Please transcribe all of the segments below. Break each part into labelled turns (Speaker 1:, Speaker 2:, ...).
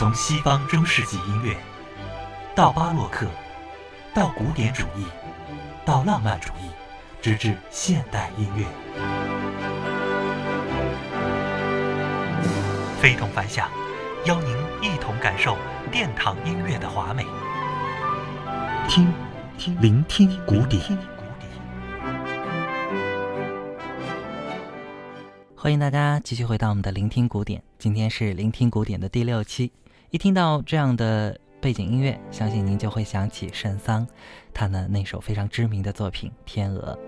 Speaker 1: 从西方中世纪音乐，到巴洛克，到古典主义，到浪漫主义，直至现代音乐，非同凡响，邀您一同感受殿堂音乐的华美。听，听，聆听古典。
Speaker 2: 欢迎大家继续回到我们的聆听古典，今天是聆听古典的第六期。一听到这样的背景音乐，相信您就会想起圣桑，他呢那首非常知名的作品《天鹅》。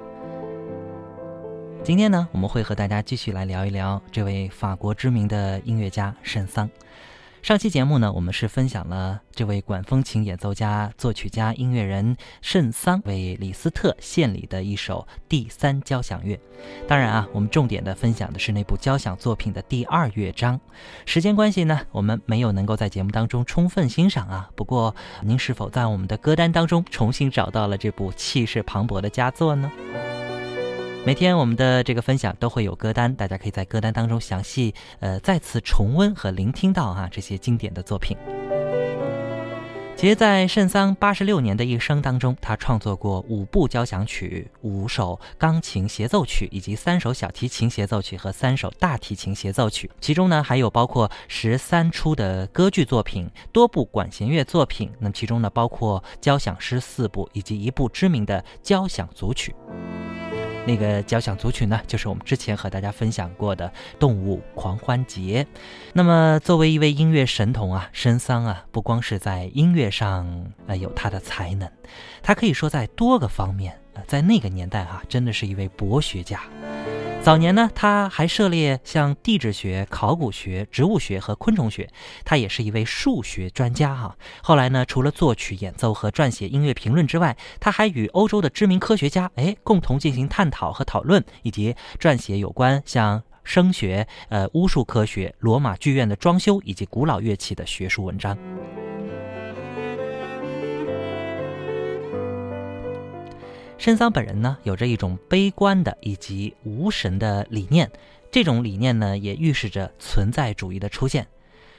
Speaker 2: 今天呢，我们会和大家继续来聊一聊这位法国知名的音乐家圣桑。上期节目呢，我们是分享了这位管风琴演奏家、作曲家、音乐人圣桑为李斯特献礼的一首第三交响乐。当然啊，我们重点的分享的是那部交响作品的第二乐章。时间关系呢，我们没有能够在节目当中充分欣赏啊。不过，您是否在我们的歌单当中重新找到了这部气势磅礴的佳作呢？每天我们的这个分享都会有歌单，大家可以在歌单当中详细呃再次重温和聆听到哈这些经典的作品。其实，在圣桑八十六年的一生当中，他创作过五部交响曲、五首钢琴协奏曲，以及三首小提琴协奏曲和三首大提琴协奏曲。其中呢，还有包括十三出的歌剧作品、多部管弦乐作品。那其中呢，包括交响诗四部以及一部知名的交响组曲。那个交响组曲呢，就是我们之前和大家分享过的《动物狂欢节》。那么，作为一位音乐神童啊，申桑啊，不光是在音乐上呃有他的才能，他可以说在多个方面啊，在那个年代啊，真的是一位博学家。早年呢，他还涉猎像地质学、考古学、植物学和昆虫学，他也是一位数学专家哈。后来呢，除了作曲、演奏和撰写音乐评论之外，他还与欧洲的知名科学家哎共同进行探讨和讨论，以及撰写有关像声学、呃巫术科学、罗马剧院的装修以及古老乐器的学术文章。申桑本人呢，有着一种悲观的以及无神的理念，这种理念呢，也预示着存在主义的出现。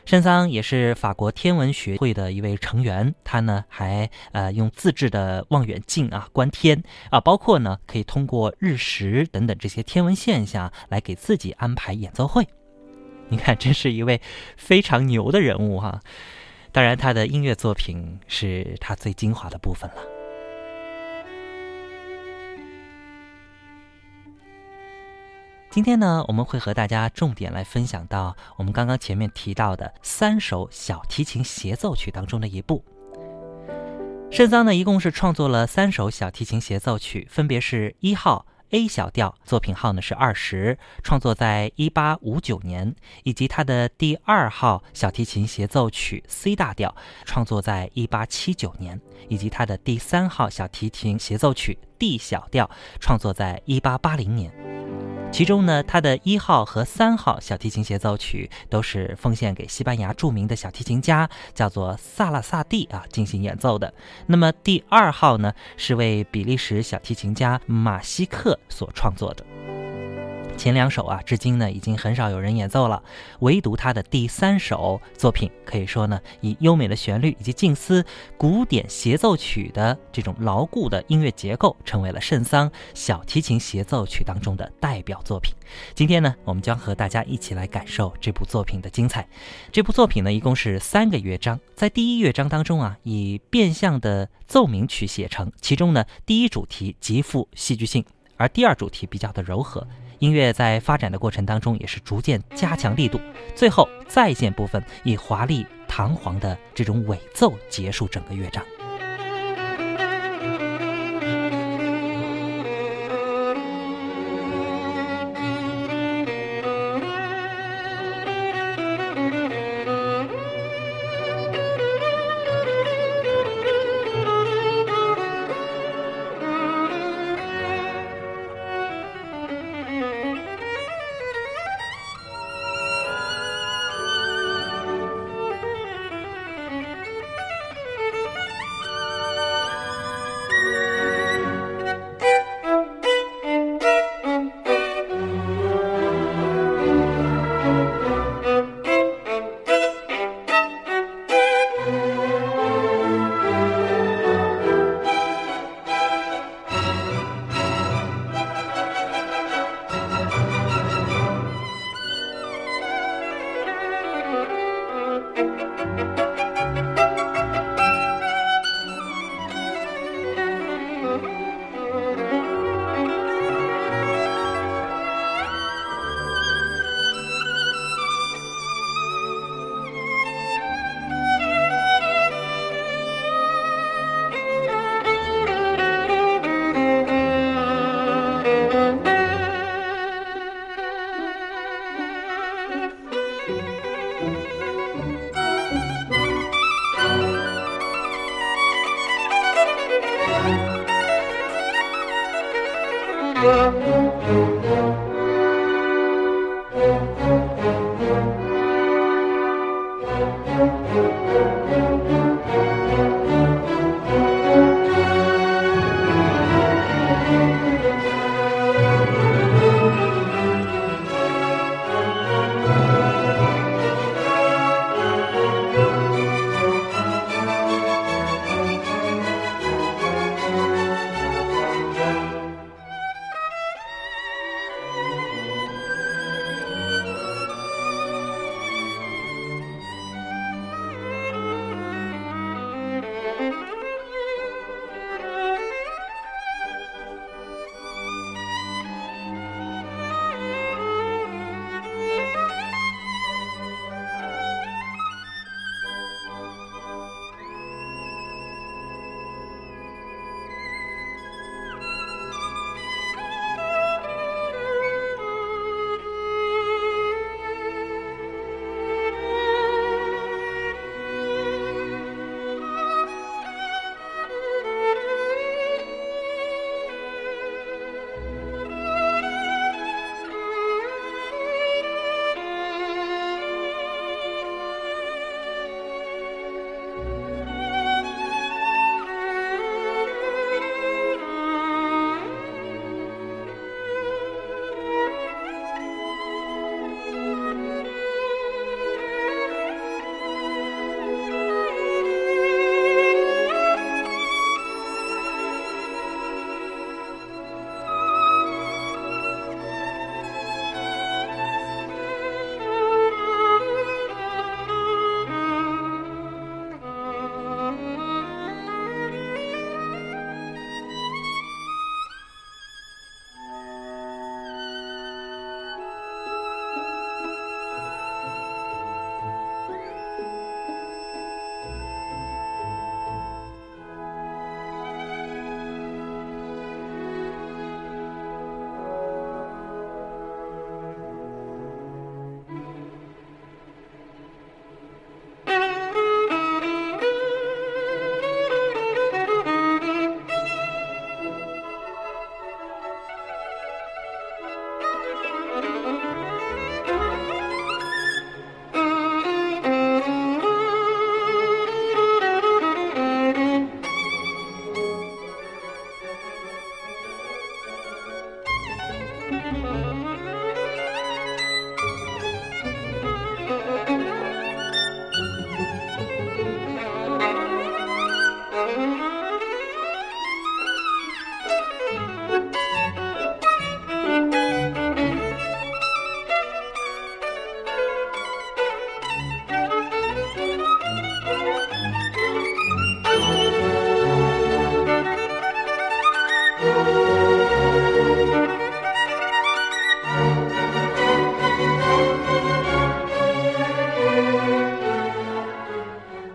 Speaker 2: 申桑也是法国天文学会的一位成员，他呢还呃用自制的望远镜啊观天啊，包括呢可以通过日食等等这些天文现象来给自己安排演奏会。你看，真是一位非常牛的人物哈。当然，他的音乐作品是他最精华的部分了。今天呢，我们会和大家重点来分享到我们刚刚前面提到的三首小提琴协奏曲当中的一部。圣桑呢，一共是创作了三首小提琴协奏曲，分别是一号 A 小调，作品号呢是二十，创作在一八五九年；以及他的第二号小提琴协奏曲 C 大调，创作在一八七九年；以及他的第三号小提琴协奏曲 D 小调，创作在一八八零年。其中呢，他的一号和三号小提琴协奏曲都是奉献给西班牙著名的小提琴家，叫做萨拉萨蒂啊进行演奏的。那么第二号呢，是为比利时小提琴家马西克所创作的。前两首啊，至今呢已经很少有人演奏了，唯独他的第三首作品，可以说呢以优美的旋律以及近似古典协奏曲的这种牢固的音乐结构，成为了圣桑小提琴协奏曲当中的代表作品。今天呢，我们将和大家一起来感受这部作品的精彩。这部作品呢，一共是三个乐章，在第一乐章当中啊，以变相的奏鸣曲写成，其中呢，第一主题极富戏剧性，而第二主题比较的柔和。音乐在发展的过程当中，也是逐渐加强力度，最后再现部分以华丽堂皇的这种尾奏结束整个乐章。Oh.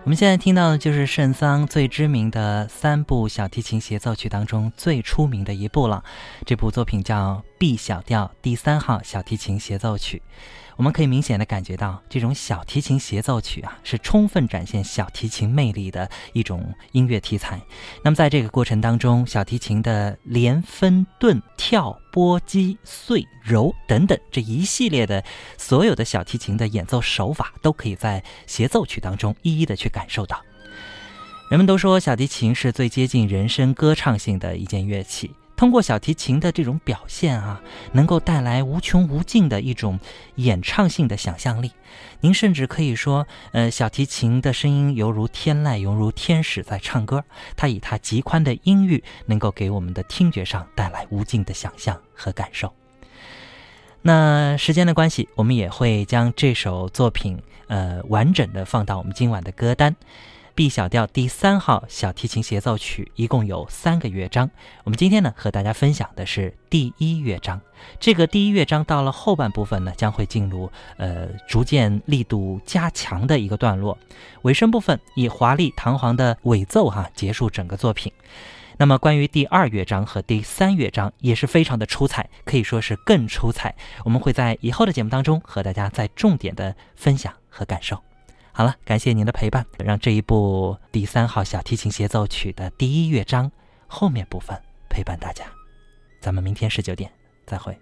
Speaker 2: 我们现在听到的就是圣桑最知名的三部小提琴协奏曲当中最出名的一部了。这部作品叫《B 小调第三号小提琴协奏曲》。我们可以明显的感觉到，这种小提琴协奏曲啊，是充分展现小提琴魅力的一种音乐题材。那么在这个过程当中，小提琴的连、分、顿、跳、拨、击、碎、揉等等这一系列的所有的小提琴的演奏手法，都可以在协奏曲当中一一的去感受到。人们都说，小提琴是最接近人声歌唱性的一件乐器。通过小提琴的这种表现啊，能够带来无穷无尽的一种演唱性的想象力。您甚至可以说，呃，小提琴的声音犹如天籁，犹如天使在唱歌。它以它极宽的音域，能够给我们的听觉上带来无尽的想象和感受。那时间的关系，我们也会将这首作品，呃，完整的放到我们今晚的歌单。B 小调第三号小提琴协奏曲一共有三个乐章，我们今天呢和大家分享的是第一乐章。这个第一乐章到了后半部分呢，将会进入呃逐渐力度加强的一个段落，尾声部分以华丽堂皇的尾奏哈结束整个作品。那么关于第二乐章和第三乐章也是非常的出彩，可以说是更出彩。我们会在以后的节目当中和大家再重点的分享和感受。好了，感谢您的陪伴，让这一部第三号小提琴协奏曲的第一乐章后面部分陪伴大家。咱们明天十九点再会。